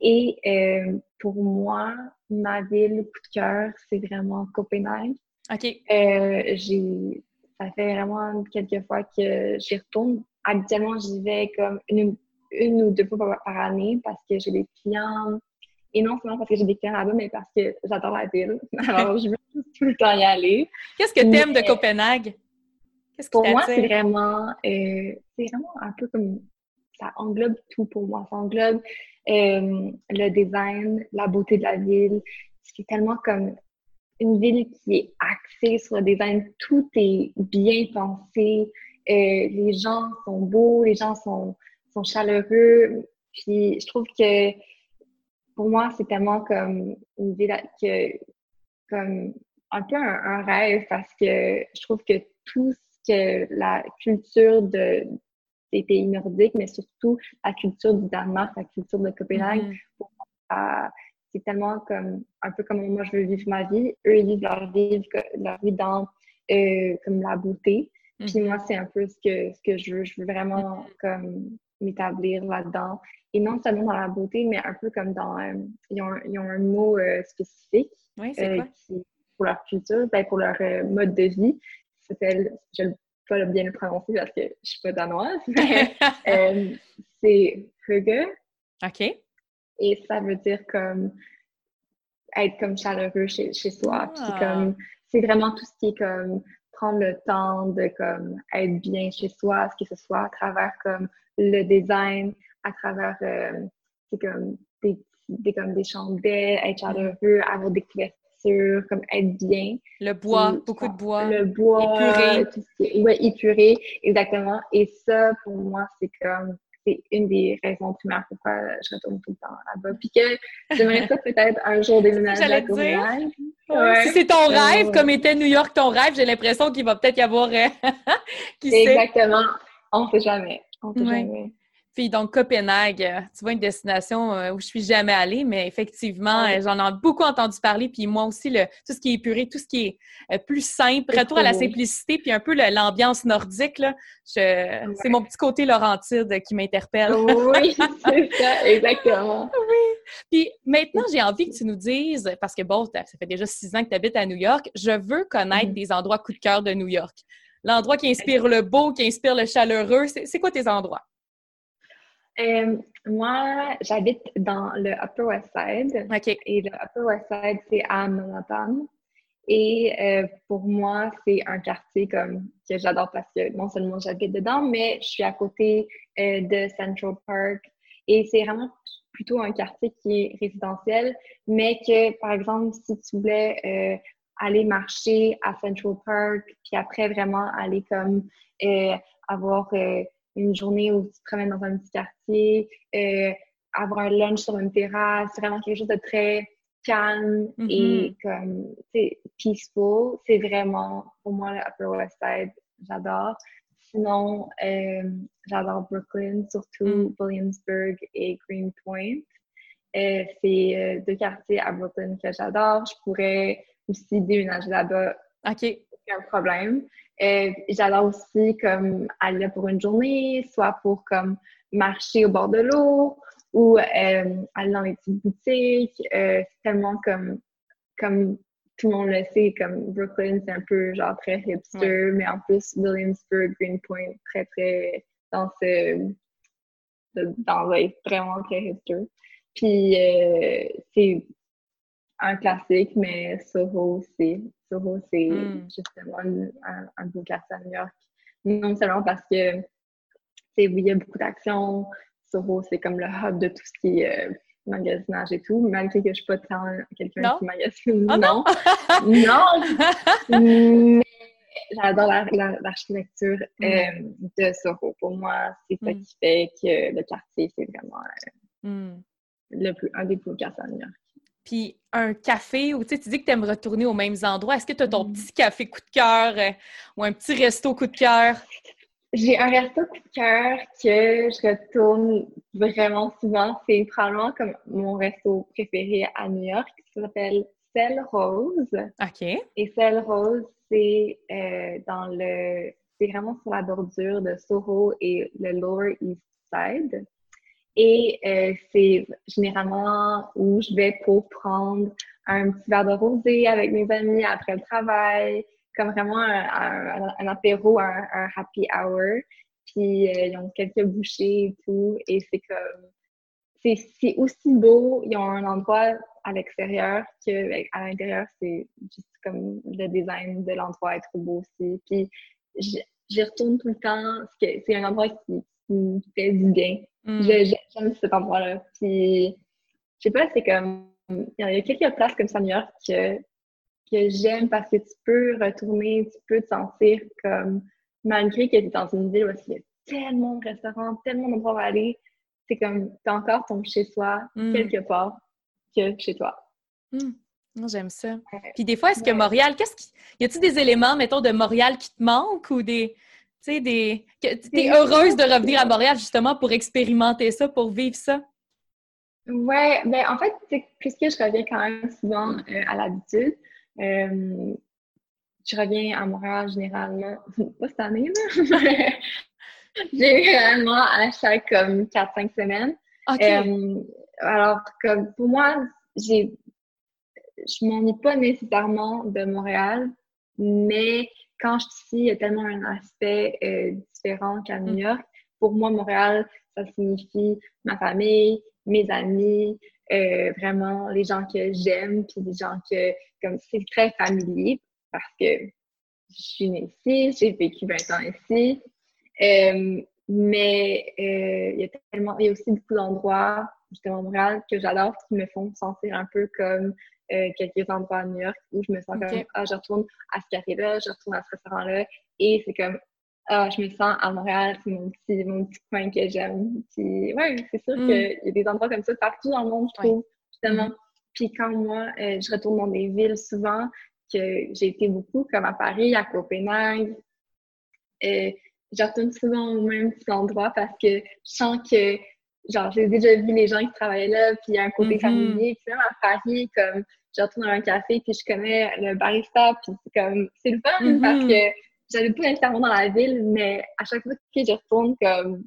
Speaker 2: Et euh, pour moi, ma ville coup de cœur, c'est vraiment Copenhague.
Speaker 1: OK.
Speaker 2: Euh, j'ai, ça fait vraiment quelques fois que j'y retourne. Habituellement, j'y vais comme une, une ou deux fois par, année parce que j'ai des clients. Et non seulement parce que j'ai des clients là-bas, mais parce que j'adore la ville. Alors, je veux tout le temps y aller.
Speaker 1: Qu'est-ce que tu aimes de Copenhague?
Speaker 2: Pour moi, c'est vraiment, euh, c'est vraiment un peu comme ça englobe tout pour moi. Ça englobe euh, le design, la beauté de la ville. C'est tellement comme une ville qui est axée sur le design. Tout est bien pensé. Euh, les gens sont beaux, les gens sont, sont chaleureux. Puis je trouve que pour moi, c'est tellement comme une ville que, comme un peu un, rêve parce que je trouve que tout que la culture de, des pays nordiques, mais surtout la culture du Danemark, la culture de Copenhague, mm-hmm. c'est tellement comme un peu comme moi je veux vivre ma vie. Eux, ils vivent leur vie, leur vie dans euh, comme la beauté. Puis mm-hmm. moi, c'est un peu ce que, ce que je veux. Je veux vraiment mm-hmm. comme m'établir là-dedans. Et non seulement dans la beauté, mais un peu comme dans... Euh, ils, ont, ils, ont, un mot euh, spécifique
Speaker 1: oui, euh, qui,
Speaker 2: pour leur culture, ben, pour leur mode de vie je ne vais pas bien le prononcer parce que je ne suis pas danoise, mais euh, c'est Hygge.
Speaker 1: OK.
Speaker 2: Et ça veut dire comme être comme chaleureux chez, chez soi. Ah. comme, c'est vraiment tout ce qui est comme prendre le temps de comme être bien chez soi, ce que ce soit à travers comme le design, à travers euh, c'est comme des, des, comme des chandelles, être chaleureux, avoir des couvertures comme être bien.
Speaker 1: Le bois, beaucoup de bois.
Speaker 2: Le bois. Épuré. Oui, épuré, exactement. Et ça, pour moi, c'est comme, c'est une des raisons primaires pourquoi je retourne tout le temps là-bas. Puis que j'aimerais ça peut-être un jour déménager à Copenhague.
Speaker 1: Si c'est ton rêve, comme était New York ton rêve, j'ai l'impression qu'il va peut-être y avoir... Euh,
Speaker 2: qui Exactement. On ne sait jamais. On sait jamais.
Speaker 1: Puis donc Copenhague, euh, tu vois une destination euh, où je suis jamais allée, mais effectivement, euh, j'en ai beaucoup entendu parler. Puis moi aussi, le, tout ce qui est épuré, tout ce qui est plus simple, retour à la simplicité, puis un peu l'ambiance nordique, là, c'est mon petit côté Laurentide qui m'interpelle.
Speaker 2: oui, c'est ça, exactement.
Speaker 1: oui. Puis maintenant, j'ai envie que tu nous dises, parce que bon, ça fait déjà six ans que tu habites à New York, je veux connaître mm-hmm. des endroits coup de cœur de New York. L'endroit qui inspire le beau, qui inspire le chaleureux, c'est quoi tes endroits?
Speaker 2: Euh, moi, j'habite dans le Upper West Side. Et le Upper West Side, c'est à Manhattan. Et euh, pour moi, c'est un quartier comme que j'adore parce que non seulement j'habite dedans, mais je suis à côté euh, de Central Park. Et c'est vraiment plutôt un quartier qui est résidentiel, mais que, par exemple, si tu voulais aller marcher à Central Park, puis après vraiment aller comme avoir une journée où tu te promènes dans un petit quartier, euh, avoir un lunch sur une terrasse, vraiment quelque chose de très calme et mm-hmm. comme, c'est peaceful. C'est vraiment, pour moi, le Upper West Side, j'adore. Sinon, euh, j'adore Brooklyn, surtout mm. Williamsburg et Greenpoint. Euh, c'est euh, deux quartiers à Brooklyn que j'adore. Je pourrais aussi déménager là-bas.
Speaker 1: OK.
Speaker 2: Aucun problème. Euh, j'adore aussi comme aller là pour une journée, soit pour comme marcher au bord de l'eau ou euh, aller dans les petites boutiques. Euh, c'est tellement comme, comme tout le monde le sait, comme Brooklyn, c'est un peu genre très hipster, mais en plus Williamsburg, Greenpoint, très très dans ce dans vraiment très hipster. Puis c'est un classique, mais Soho aussi. Soho, c'est hmm. justement un, un, beau quartier à New York. Non seulement parce que, oui, il y a beaucoup d'actions. Soho, c'est comme le hub de tout ce qui est euh, magasinage et tout, malgré que je ne suis pas tant quelqu'un qui magasine.
Speaker 1: Oh non!
Speaker 2: non! mais j'adore l'architecture hmm. euh, de Soho. Pour moi, c'est ça hmm. qui fait que le quartier, c'est vraiment euh, le plus, un des plus beaux quartiers à New York.
Speaker 1: Puis un café où tu dis que tu aimes retourner aux mêmes endroits. Est-ce que tu as ton mm. petit café coup de cœur euh, ou un petit resto coup de cœur?
Speaker 2: J'ai un resto coup de cœur que je retourne vraiment souvent. C'est probablement comme mon resto préféré à New York. Ça s'appelle Cell Rose.
Speaker 1: OK.
Speaker 2: Et Cell Rose, c'est euh, dans le. C'est vraiment sur la bordure de Soho et le Lower East Side. Et euh, c'est généralement où je vais pour prendre un petit verre de rosé avec mes amis après le travail, comme vraiment un, apéro, un, happy hour. Puis euh, ils ont quelques bouchées et tout. Et c'est comme. C'est aussi beau. Ils ont un endroit à l'extérieur que à l'intérieur, c'est juste comme le design de l'endroit est trop beau aussi. Puis j'y retourne tout le temps. C'est un endroit qui, qui fait du bien. Mm. J'aime cet endroit-là. Puis, je sais pas, c'est comme. Il y a quelques places comme ça New York que, que j'aime parce que tu peux retourner, tu peux te sentir comme. Malgré que tu es dans une ville où il y a tellement de restaurants, tellement d'endroits à aller, c'est comme. Tu encore ton chez-soi mm. quelque part que chez toi.
Speaker 1: Mm. J'aime ça. Puis des fois, est-ce que Montréal, qu'est-ce qui. Y a-t-il des éléments, mettons, de Montréal qui te manquent ou des tu sais, des... es heureuse de revenir à Montréal justement pour expérimenter ça, pour vivre ça?
Speaker 2: Ouais, ben en fait, puisque je reviens quand même souvent euh, à l'habitude, euh, je reviens à Montréal généralement, pas cette année, là, généralement à chaque comme 4-5 semaines. Euh, alors, comme pour moi, j'ai je m'ennuie pas nécessairement de Montréal, mais quand je suis ici, il y a tellement un aspect euh, différent qu'à New mm. York. Pour moi, Montréal, ça signifie ma famille, mes amis, euh, vraiment les gens que j'aime, puis les gens que, comme c'est très familier parce que je suis née ici, j'ai vécu 20 ans ici. Euh, mais il y a tellement, il y a aussi beaucoup d'endroits, justement, Montréal, que j'adore, qui me font sentir un peu comme euh, quelques endroits à New York où je me sens comme, ah, je retourne à ce café-là, je retourne à ce restaurant-là. Et c'est comme ah, je me sens à Montréal, c'est mon petit, mon petit coin que j'aime. Puis, ouais, c'est sûr
Speaker 1: Mm.
Speaker 2: qu'il y a des endroits comme ça partout dans le monde, je trouve, justement.
Speaker 1: Mhm.
Speaker 2: Puis quand moi, euh, je retourne dans des villes souvent, que j'ai été beaucoup, comme à Paris, à Copenhague, euh, je retourne souvent au même petit endroit parce que je sens que, genre, j'ai déjà vu les gens qui travaillaient là, puis il y a un côté
Speaker 1: Mhm.
Speaker 2: familier. Puis même à Paris, comme, je retourne dans un café, puis je connais le barista, puis c'est comme, c'est le fun
Speaker 1: Mhm.
Speaker 2: parce que j'avais pas nécessairement dans la ville, mais à chaque fois que je retourne, comme,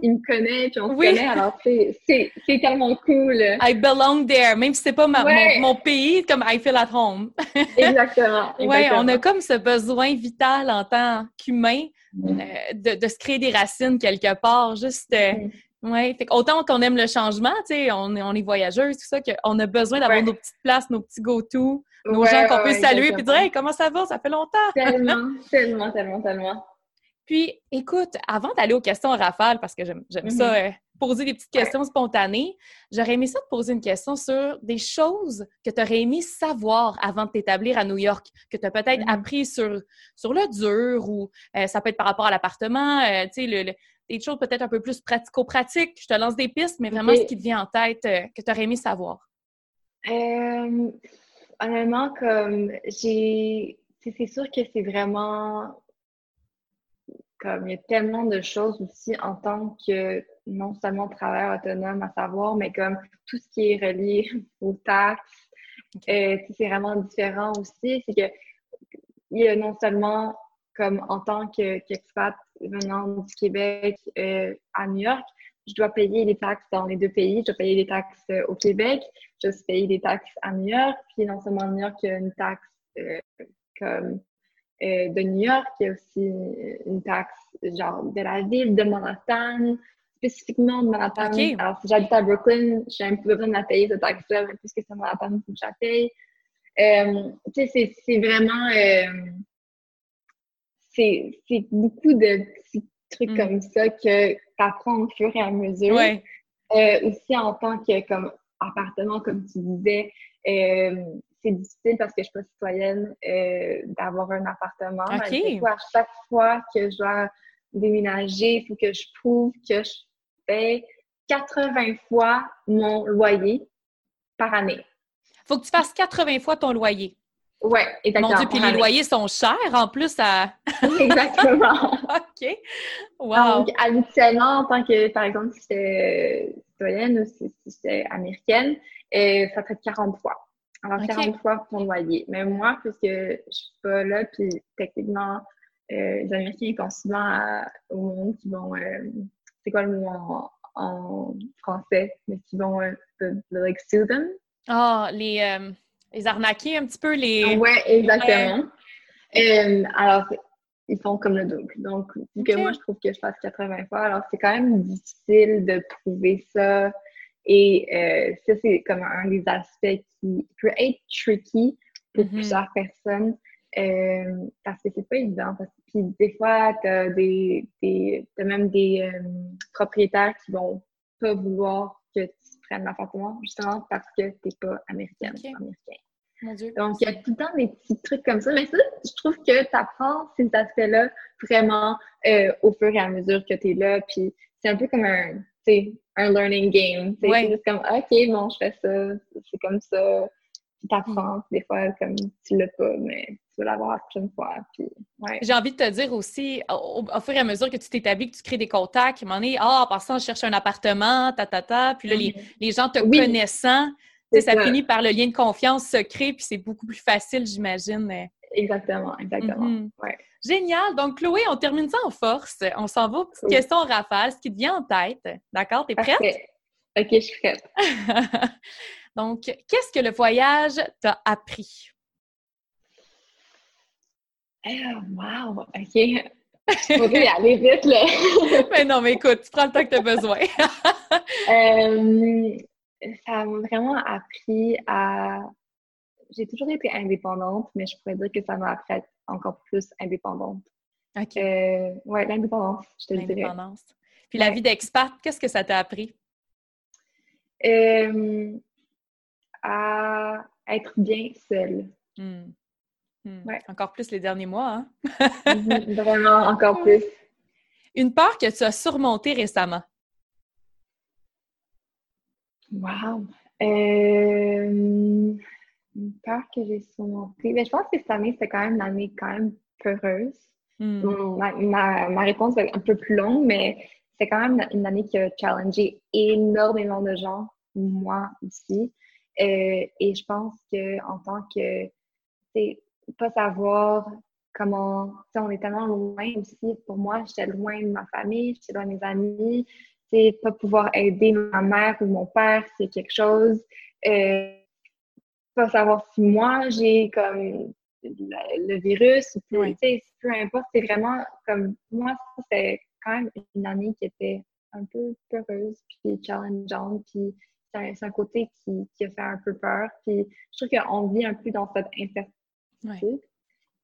Speaker 2: il me connaît, puis on se connaît, alors c'est tellement cool.
Speaker 1: I belong there, même si c'est pas ma-
Speaker 2: Ouais.
Speaker 1: mon, mon pays, comme I feel at home.
Speaker 2: Exactement.
Speaker 1: Oui, on a comme ce besoin vital en tant qu'humain
Speaker 2: Mm.
Speaker 1: euh, de, de se créer des racines quelque part. Juste, euh,
Speaker 2: Mm.
Speaker 1: Ouais. Fait autant qu'on aime le changement, tu sais, on, est- on est voyageuse, tout ça, qu'on a besoin d'avoir
Speaker 2: Ouais.
Speaker 1: nos petites places, nos petits go-to, nos
Speaker 2: Ouais,
Speaker 1: gens qu'on
Speaker 2: ouais,
Speaker 1: peut saluer puis dire. Hey, comment ça va? Ça fait longtemps.
Speaker 2: Tellement, tellement, tellement, tellement.
Speaker 1: Puis, écoute, avant d'aller aux questions rafales, parce que j'aime ça, euh, poser des petites questions spontanées, j'aurais aimé ça te poser une question sur des choses que tu aurais aimé savoir avant de t'établir à New York, que tu as peut-être
Speaker 2: Mhm.
Speaker 1: appris sur, sur le dur ou euh, ça peut être par rapport à l'appartement, euh, tu sais, le, le- des choses peut-être un peu plus pratico-pratiques. Je te lance des pistes, mais vraiment ce qui te vient en tête euh, que tu aurais aimé savoir.
Speaker 2: Euh, honnêtement, comme j'ai. c'est- sûr que c'est vraiment. Comme il y a tellement de choses aussi en tant que non seulement travailleur autonome à savoir, mais comme tout ce qui est relié aux taxes. Euh, c'est vraiment différent aussi. C'est que il y a non seulement comme en tant que- qu'expat venant du Québec euh, à New York, je dois payer les taxes dans les deux pays. Je dois payer les taxes euh, au Québec, je dois payer des taxes à New York. Puis non seulement à New York, il y a une taxe euh, comme euh, de New York, il y a aussi une taxe genre de la ville de Manhattan, spécifiquement de Manhattan. Alors si j'habite à Brooklyn, j'ai un peu besoin de la payer cette taxe-là, puisque c'est Manhattan, il faut que je la paye. Euh, tu sais, c'est- vraiment c'est c'est beaucoup de petits trucs
Speaker 1: Mm.
Speaker 2: comme ça que tu apprends au fur et à mesure.
Speaker 1: Ouais.
Speaker 2: Euh, aussi en tant que comme appartement, comme tu disais, euh, c'est difficile parce que je suis pas citoyenne euh, d'avoir un appartement.
Speaker 1: Ok.
Speaker 2: Du coup, à chaque fois que je dois déménager, il faut que je prouve que je paye 80 fois mon loyer par année.
Speaker 1: Faut que tu fasses 80 fois ton loyer.
Speaker 2: Ouais, exactement.
Speaker 1: Mon Dieu, puis les loyers sont chers en plus à.
Speaker 2: Exactement.
Speaker 1: OK. Wow.
Speaker 2: Donc, habituellement, en tant que, par exemple, si j'étais citoyenne ou si, j'étais américaine, euh, ça serait 40 fois. Alors,
Speaker 1: Ok.
Speaker 2: 40 fois pour loyer. Mais moi, puisque je suis pas là, puis techniquement, euh, les Américains ils pensent souvent à- au monde qui vont, euh, c'est quoi le mot en, en français, mais qui vont, euh, de- de, like, them.
Speaker 1: Ah, les, euh, les arnaquer un petit peu, les.
Speaker 2: Ouais, exactement. Euh, alors, ils font comme le double. Donc, vu que moi, je trouve que je fasse 80 fois, alors c'est quand même difficile de prouver ça. Et euh, ça, c'est comme un des aspects qui peut être tricky pour
Speaker 1: Mhm.
Speaker 2: plusieurs personnes. euh, parce que c'est pas évident. Parce que, puis des fois, t'as des, des t'as même des euh, propriétaires qui vont pas vouloir que tu prennes l'appartement justement parce que t'es pas américaine, américain.
Speaker 1: Mon Dieu.
Speaker 2: Donc, il y a tout le temps des petits trucs comme ça. Mais ça, je trouve que tu apprends ces aspects-là vraiment euh, au fur et à mesure que tu es là. Puis, c'est un peu comme un, un learning game.
Speaker 1: Ouais.
Speaker 2: C'est juste comme, OK, bon, je fais ça, c'est comme ça. Puis, tu apprends. Des fois, comme tu l'as pas, mais tu vas l'avoir la prochaine fois. Puis, ouais.
Speaker 1: J'ai envie de te dire aussi, au, au fur et à mesure que tu t'établis, que tu crées des contacts, à un moment donné, ah, en passant, je cherche un appartement, ta, ta, ta. Puis là, les, les gens te
Speaker 2: Oui.
Speaker 1: connaissant, ça finit par le lien de confiance se crée, puis c'est beaucoup plus facile, j'imagine. euh.
Speaker 2: Exactement, exactement.
Speaker 1: Mhm.
Speaker 2: Ouais.
Speaker 1: Génial. Donc, Chloé, on termine ça en force. On s'en va aux petites
Speaker 2: Oui.
Speaker 1: questions en rafale, ce qui te vient en tête. D'accord? T'es prête?
Speaker 2: Parfait. OK, je suis prête.
Speaker 1: Donc, qu'est-ce que le voyage t'a appris?
Speaker 2: Ah, wow, OK. Y aller vite, là.
Speaker 1: mais non, mais écoute, tu prends le temps que tu as besoin.
Speaker 2: Euh, ça m'a vraiment appris à. J'ai toujours été indépendante, mais je pourrais dire que ça m'a appris à être encore plus indépendante.
Speaker 1: OK.
Speaker 2: Euh, ouais, l'indépendance, je te le dirais.
Speaker 1: L'indépendance. Puis la vie d'expat, qu'est-ce que ça t'a appris?
Speaker 2: Euh, à être bien seule.
Speaker 1: Hmm. Hmm.
Speaker 2: Ouais.
Speaker 1: Encore plus les derniers mois, hein?
Speaker 2: Mhm, Vraiment, encore plus.
Speaker 1: Une peur que tu as surmontée récemment?
Speaker 2: Wow! Euh, une peur que j'ai surmontée. Mais je pense que cette année, c'était quand même une année quand même peureuse. Hmm. Ma, ma, réponse va être un peu plus longue, mais c'est quand même une année qui a challengé énormément de gens, moi aussi. Euh, et je pense que en tant que, tu pas savoir comment, on est tellement loin aussi. Pour moi, j'étais loin de ma famille, j'étais loin de mes amis. Tu pas pouvoir aider ma mère ou mon père, c'est quelque chose. Euh, pas savoir si moi j'ai comme le, virus ou sais, peu importe, c'est vraiment comme moi, c'est quand même une année qui était un peu peureuse, puis challengeante, puis c'est un, côté qui, qui, a fait un peu peur. Puis je trouve qu'on vit un peu dans cette incertitude.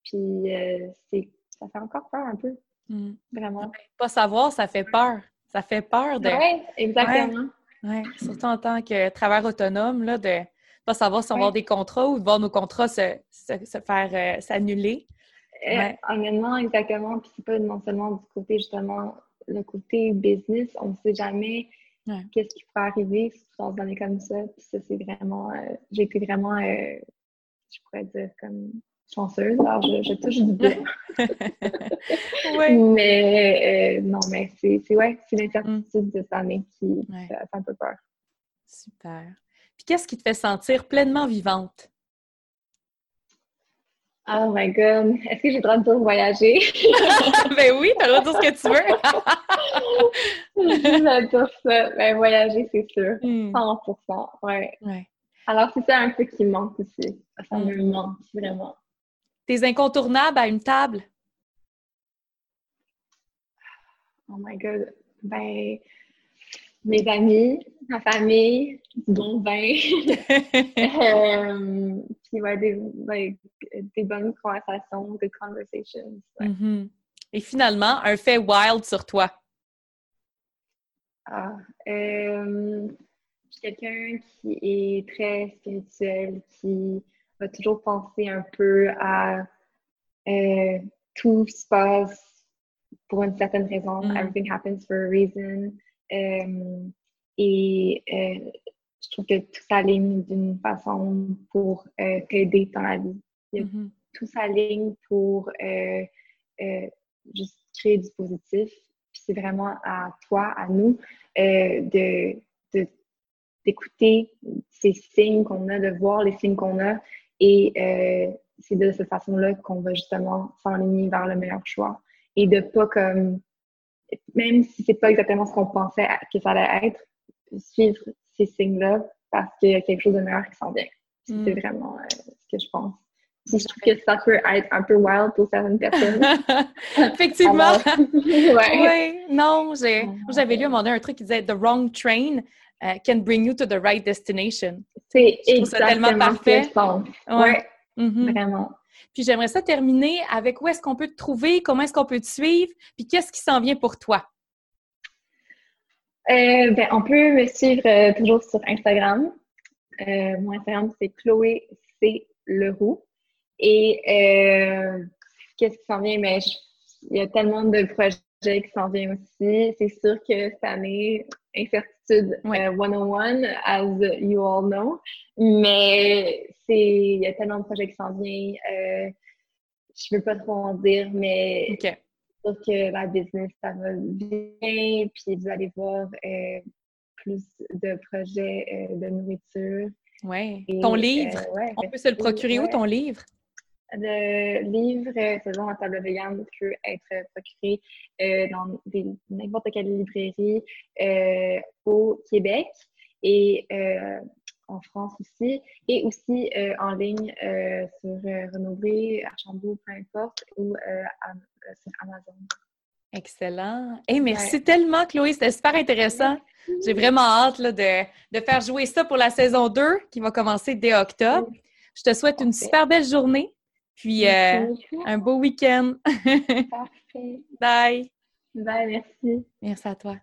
Speaker 2: Puis euh, c'est, ça fait encore peur un peu. Mm. Vraiment.
Speaker 1: Pas savoir, ça fait peur. Ça fait peur de.
Speaker 2: Oui, exactement.
Speaker 1: Ouais. Surtout en tant que travailleur autonome, là, de pas savoir si on va avoir des contrats ou de voir nos contrats se, se, faire euh, s'annuler.
Speaker 2: Euh, honnêtement, exactement. Puis c'est pas non seulement du côté justement le côté business, on ne sait jamais qu'est-ce qui pourrait arriver dans une année comme ça. Puis ça, c'est vraiment. Euh, j'ai été vraiment, je pourrais dire, comme chanceuse. Alors, je, je touche du bois. Mais non, mais c'est ouais, l'incertitude de cette année qui fait un peu peur.
Speaker 1: Super. Puis qu'est-ce qui te fait sentir pleinement vivante?
Speaker 2: Oh my God! Est-ce que j'ai le droit de dire voyager?
Speaker 1: ben oui, t'as le droit de dire ce que tu
Speaker 2: veux. J'adore ça. Ben voyager, c'est sûr. 100%. Hmm. Ouais. ouais. Alors, c'est ça un peu qui manque aussi. Ça me hmm. manque vraiment.
Speaker 1: Tes incontournables à une table?
Speaker 2: Oh my God! Ben, mes amis, ma famille, du bon vin, euh, puis ouais, des, des, bonnes conversations, des conversations.
Speaker 1: Mm-hmm. Et finalement, un fait wild sur toi.
Speaker 2: Ah, euh, je suis quelqu'un qui est très spirituel, qui va toujours penser un peu à euh, tout se passe pour une certaine raison. Mm. Everything happens for a reason. Euh, et euh, je trouve que tout s'aligne d'une façon pour euh, t'aider dans la vie. Mm-hmm. Tout s'aligne pour juste créer du positif. Puis c'est vraiment à toi, à nous, de d'écouter ces signes qu'on a, de voir les signes qu'on a. Et c'est de cette façon-là qu'on va justement s'enligner vers le meilleur choix. Et de pas comme même si c'est pas exactement ce qu'on pensait que ça allait être, suivre ces signes-là parce qu'il y a quelque chose de meilleur qui s'en vient. C'est hmm. vraiment euh, ce que je pense. Je trouve que ça peut être un peu wild pour certaines personnes.
Speaker 1: Effectivement. Oui, non, j'avais lu à un moment donné un truc qui disait The wrong train uh, can bring you to the right destination.
Speaker 2: C'est tellement parfait. Ce. Ouais. Mm-hmm. Vraiment.
Speaker 1: Puis j'aimerais ça terminer avec où est-ce qu'on peut te trouver, comment est-ce qu'on peut te suivre, puis qu'est-ce qui s'en vient pour toi?
Speaker 2: Euh, ben, on peut me suivre euh, toujours sur Instagram. Euh, mon Instagram, c'est Chloé C. Leroux. Et qu'est-ce qui s'en vient? Mais ben, il y a tellement de projets qui s'en viennent aussi. C'est sûr que cette année, incertitude 101, as you all know. Mais il y a tellement de projets qui s'en viennent. Euh, je ne veux pas trop en dire, mais je trouve que la business, ça va bien. Puis vous allez voir euh, plus de projets euh, de nourriture.
Speaker 1: Oui. Ton livre, on peut se le procurer où, ton livre?
Speaker 2: Le livre Saison à table vegan peut être procuré dans n'importe quelle librairie au Québec. Et en France aussi, et aussi euh, en ligne euh, sur euh, Renaud Archambault, peu importe, ou sur Amazon.
Speaker 1: Excellent. et merci tellement, Chloé. C'était super intéressant. J'ai vraiment hâte de, de, faire jouer ça pour la saison 2 qui va commencer dès octobre. Je te souhaite une super belle journée, puis un beau week-end.
Speaker 2: Parfait.
Speaker 1: Bye.
Speaker 2: Bye, merci.
Speaker 1: Merci à toi.